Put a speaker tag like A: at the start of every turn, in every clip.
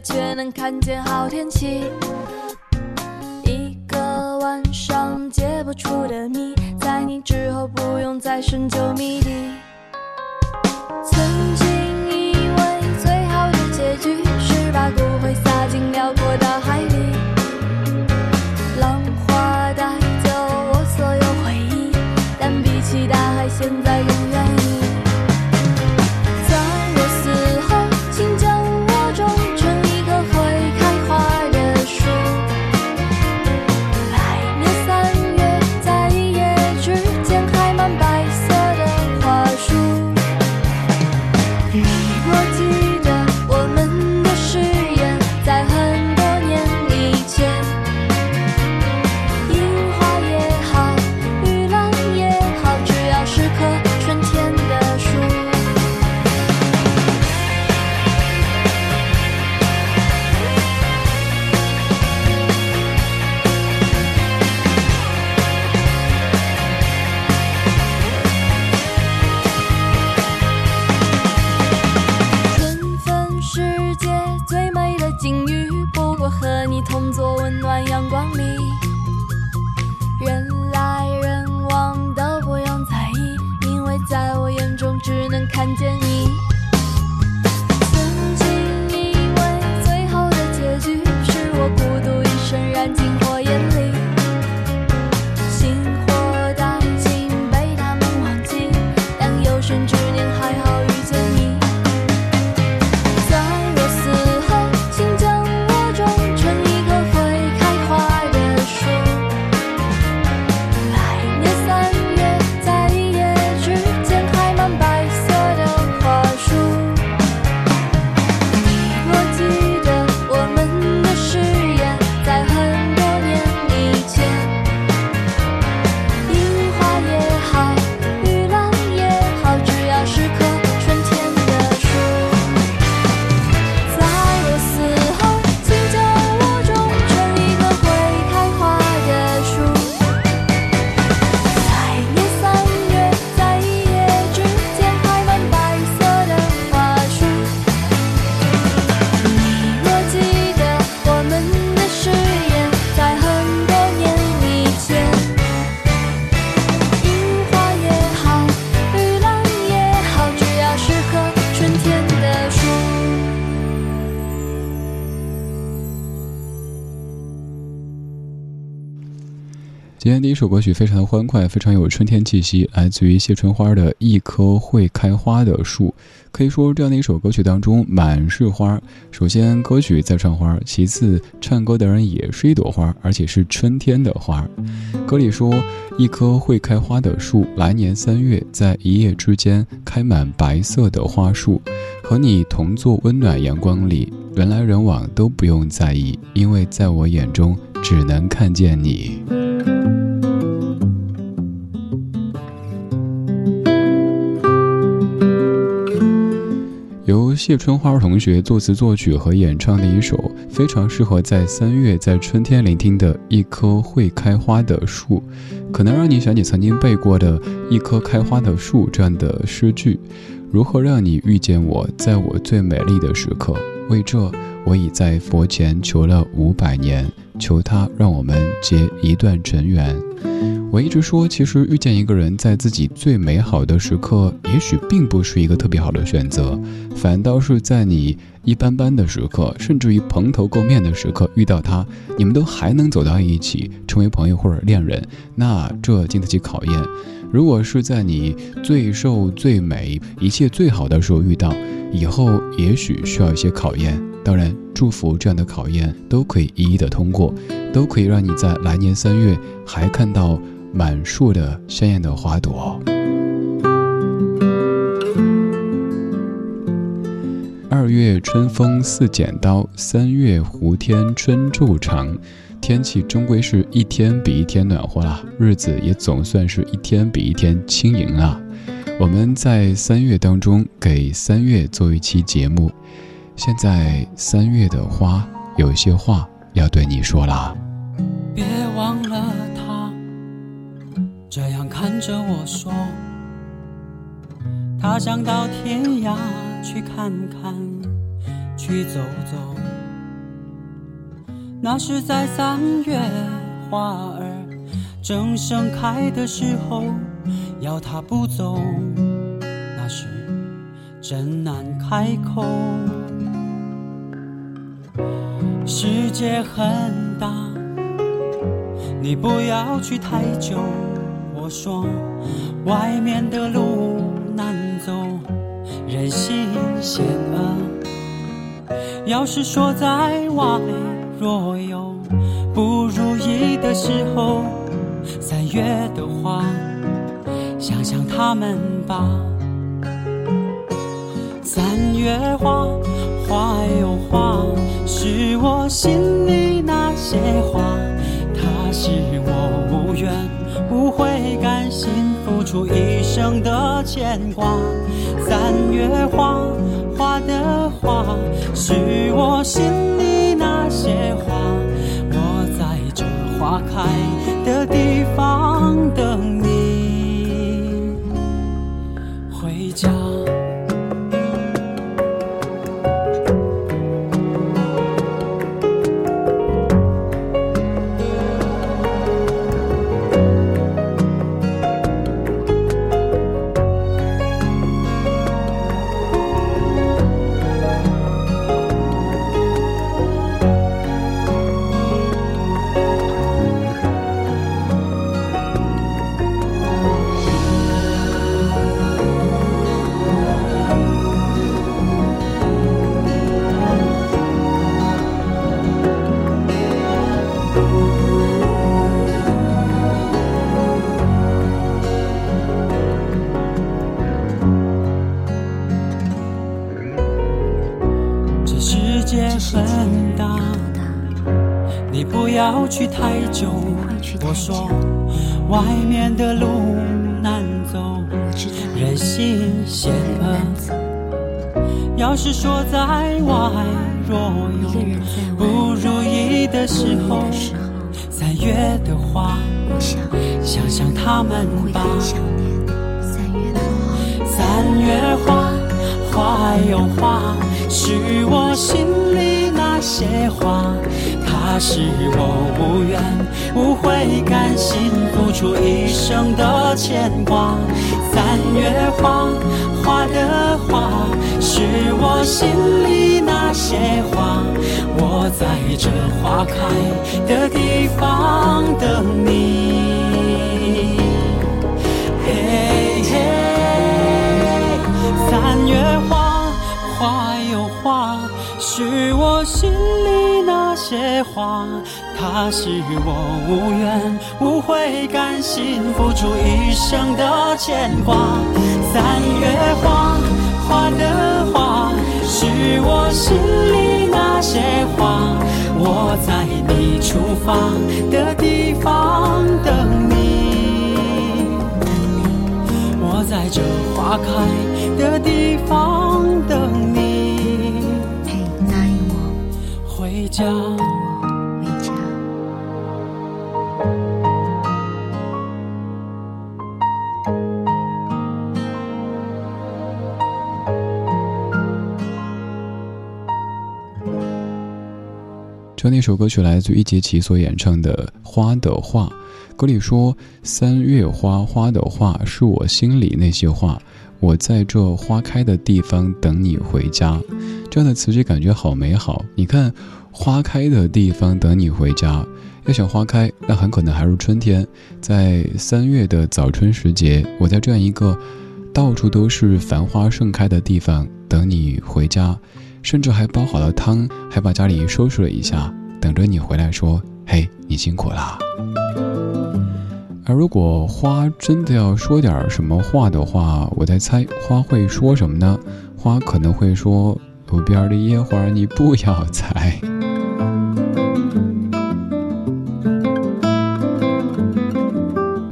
A: 却能看见好天气，一个晚上解不出的谜，在你之后不用再深究谜底。曾经以为最好的结局是把骨灰撒进辽阔大海
B: 这首歌曲非常的欢快，非常有春天气息，来自于谢春花的《一棵会开花的树》。可以说，这样的一首歌曲当中满是花。首先，歌曲在唱花；其次，唱歌的人也是一朵花，而且是春天的花。歌里说：“一棵会开花的树，来年三月，在一夜之间开满白色的花束，和你同坐温暖阳光里，人来人往都不用在意，因为在我眼中只能看见你。”谢春花同学作词作曲和演唱的一首非常适合在三月在春天聆听的一棵会开花的树，可能让你想起曾经背过的一棵开花的树这样的诗句。如何让你遇见我，在我最美丽的时刻？为这，我已在佛前求了五百年，求他让我们结一段尘缘。我一直说，其实遇见一个人在自己最美好的时刻，也许并不是一个特别好的选择，反倒是在你一般般的时刻，甚至于蓬头垢面的时刻遇到他，你们都还能走到一起，成为朋友或者恋人，那这经得起考验。如果是在你最瘦最美、一切最好的时候遇到，以后也许需要一些考验。当然，祝福这样的考验都可以一一的通过，都可以让你在来年三月还看到满树的鲜艳的花朵。二月春风似剪刀，三月胡天春昼长。天气终归是一天比一天暖和了，日子也总算是一天比一天轻盈了。我们在三月当中给三月做一期节目，现在三月的花有些话要对你说了。
C: 别忘了他，这样看着我说，他想到天涯去看看，去走走。那是在三月，花儿正盛开的时候，要他不走，那是真难开口。世界很大，你不要去太久。我说，外面的路难走，人心险恶。要是说在外。若有不如意的时候，三月的花，想想他们吧。三月花，花有花，是我心里那些话。它是我无怨无悔，甘心付出一生的牵挂。三月花，花的花，是我心里。些花，我在这花开的地方等你回家。要去太久，我说外面的路难走，人心险恶。要是说在外若有不如意的时候，三月的花，想。想他们吧。三月花，花有花，是我心里那些话。他是我无怨无悔，甘心付出一生的牵挂。三月花，花的花，是我心里那些话。我在这花开的地方等你。是我心里那。些话，它是我无怨无悔，甘心付出一生的牵挂。三月花，花的花，是我心里那些话。我在你出发的地方等你，我在这花开的地方等家。
B: 这那首歌曲来自于杰奇所演唱的《花的话》，歌里说：“三月花，花的话是我心里那些话，我在这花开的地方等你回家。”这样的词句感觉好美好。你看。花开的地方等你回家。要想花开，那很可能还是春天。在三月的早春时节，我在这样一个到处都是繁花盛开的地方等你回家。甚至还煲好了汤，还把家里收拾了一下，等着你回来说：“嘿，你辛苦啦。”而如果花真的要说点什么话的话，我在猜花会说什么呢？花可能会说：“路边的野花你不要采。”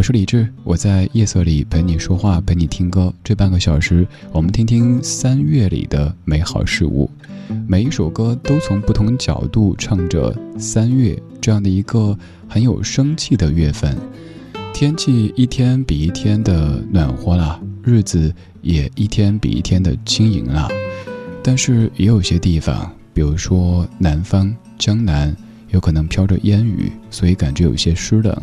B: 我是李志，我在夜色里陪你说话，陪你听歌。这半个小时，我们听听三月里的美好事物。每一首歌都从不同角度唱着三月这样的一个很有生气的月份。天气一天比一天的暖和了，日子也一天比一天的轻盈了。但是也有些地方，比如说南方江南，有可能飘着烟雨，所以感觉有些湿冷。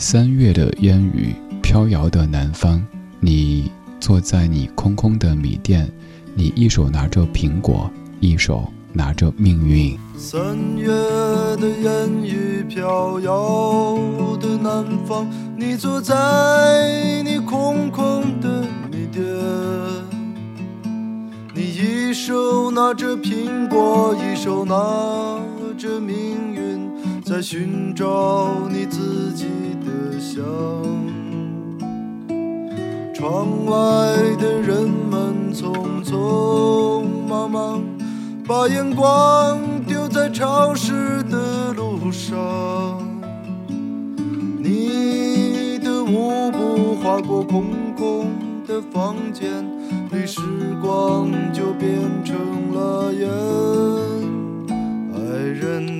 B: 三月的烟雨飘摇的南方，你坐在你空空的米店，你一手拿着苹果，一手拿着命运。
D: 三月的烟雨飘摇的南方。你坐在你空空的米店，你一手拿着苹果，一手拿着命运，在寻找你自己的香。窗外的人们匆匆忙忙，把眼光丢在潮湿的路上。你的舞步划过空空的房间里，时光就变成了烟。爱人，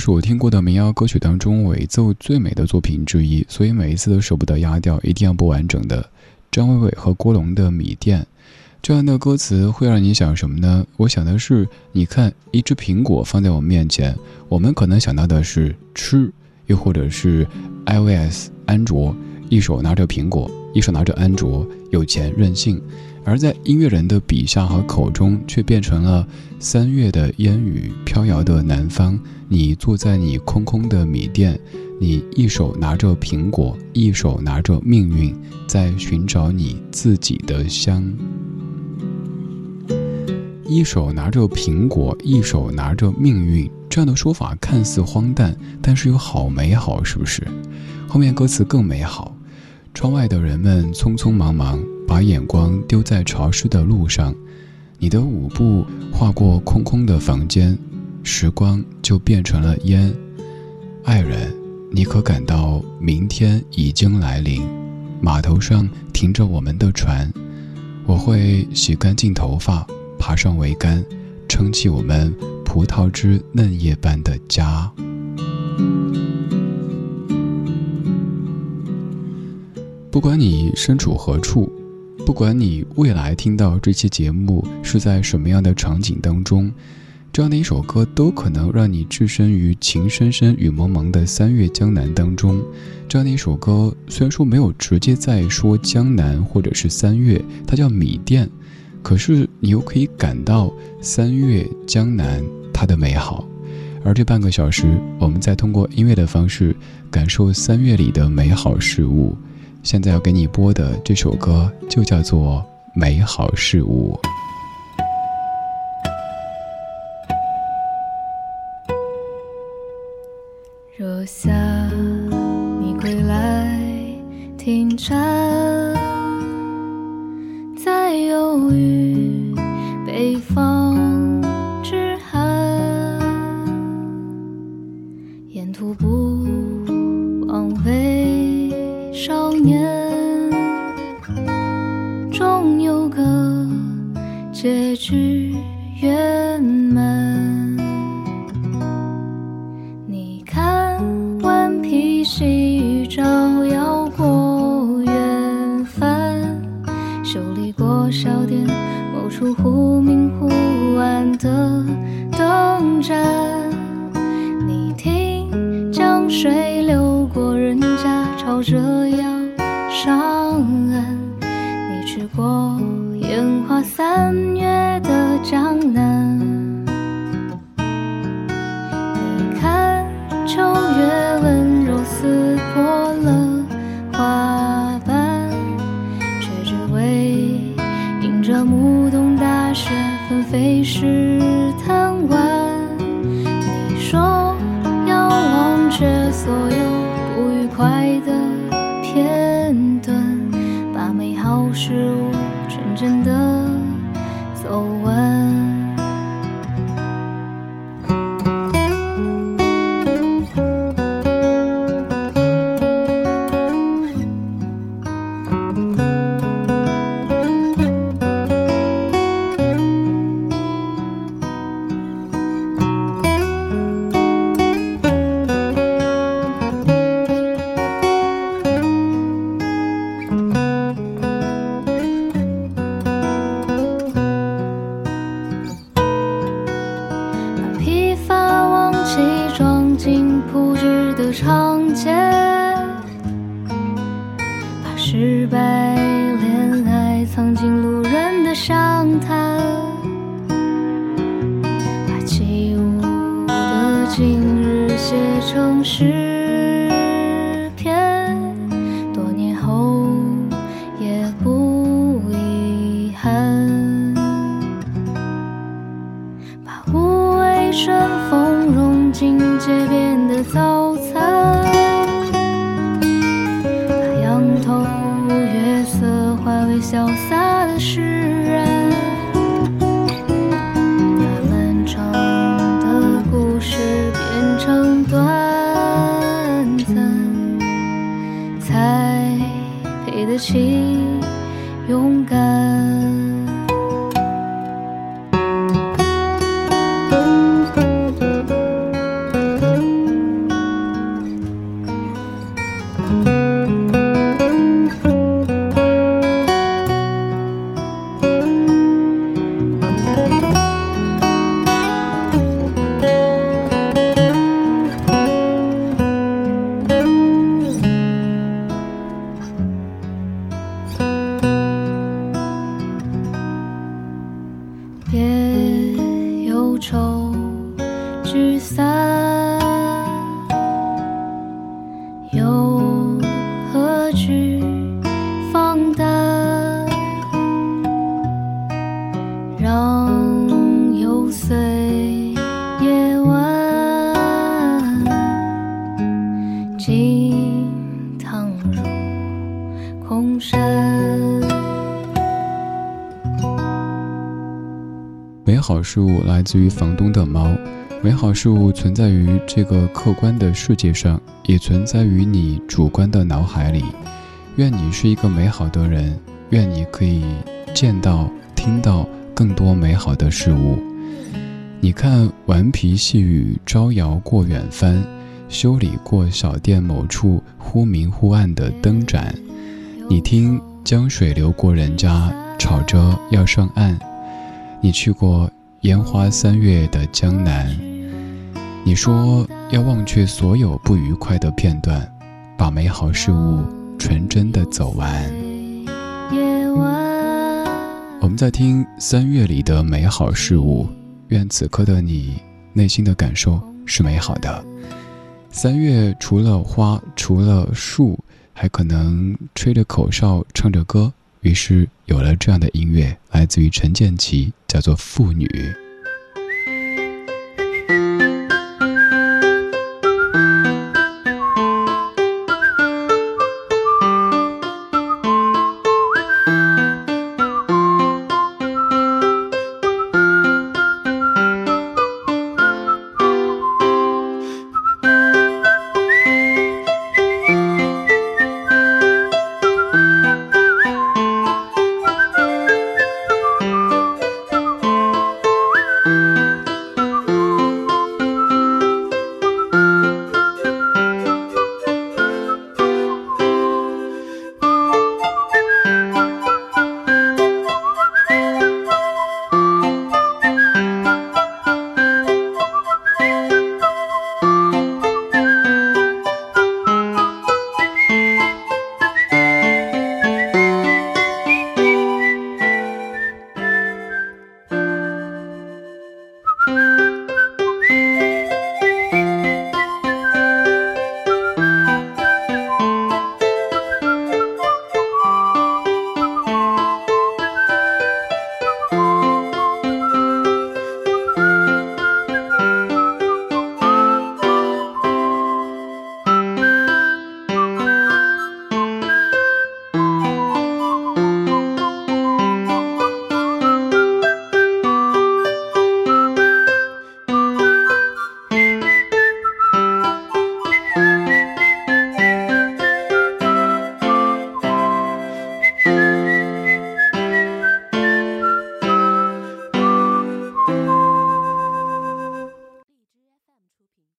B: 是我听过的民谣歌曲当中尾奏最美的作品之一，所以每一次都舍不得压掉，一定要播完整的。张伟伟和郭龙的《米店》，这样的歌词会让你想什么呢？我想的是，你看一只苹果放在我面前，我们可能想到的是吃，又或者是 iOS 安卓，一手拿着苹果，一手拿着安卓，有钱任性。而在音乐人的笔下和口中，却变成了三月的烟雨飘摇的南方。你坐在你空空的米店，你一手拿着苹果，一手拿着命运，在寻找你自己的香。一手拿着苹果，一手拿着命运，这样的说法看似荒诞，但是又好美好，是不是？后面歌词更美好。窗外的人们匆匆忙忙，把眼光丢在潮湿的路上。你的舞步划过空空的房间，时光就变成了烟。爱人，你可感到明天已经来临？码头上停着我们的船，我会洗干净头发，爬上桅杆，撑起我们葡萄枝嫩叶般的家。不管你身处何处，不管你未来听到这期节目是在什么样的场景当中，这样的一首歌都可能让你置身于情深深雨蒙蒙的三月江南当中。这样的一首歌虽然说没有直接在说江南或者是三月，它叫米店，可是你又可以感到三月江南它的美好。而这半个小时，我们在通过音乐的方式感受三月里的美好事物。现在要给你播的这首歌就叫做《美好事物》。
E: 若夏某处忽明忽暗的灯盏。你听，江水流过人家，吵着要好事物纯真的走完。的详谈，把起舞的今日写成诗。让幽邃夜晚惊堂入空山。
B: 美好事物来自于房东的猫，美好事物存在于这个客观的世界上，也存在于你主观的脑海里。愿你是一个美好的人，愿你可以见到、听到更多美好的事物。你看，顽皮细雨招摇过远帆，修理过小店某处忽明忽暗的灯盏。你听，江水流过人家，吵着要上岸。你去过烟花三月的江南，你说要忘却所有不愉快的片段，把美好事物纯真的走完。我们在听三月里的美好事物，愿此刻的你内心的感受是美好的。三月除了花，除了树，还可能吹着口哨，唱着歌。于是有了这样的音乐，来自于陈建骐，叫做《妇女》。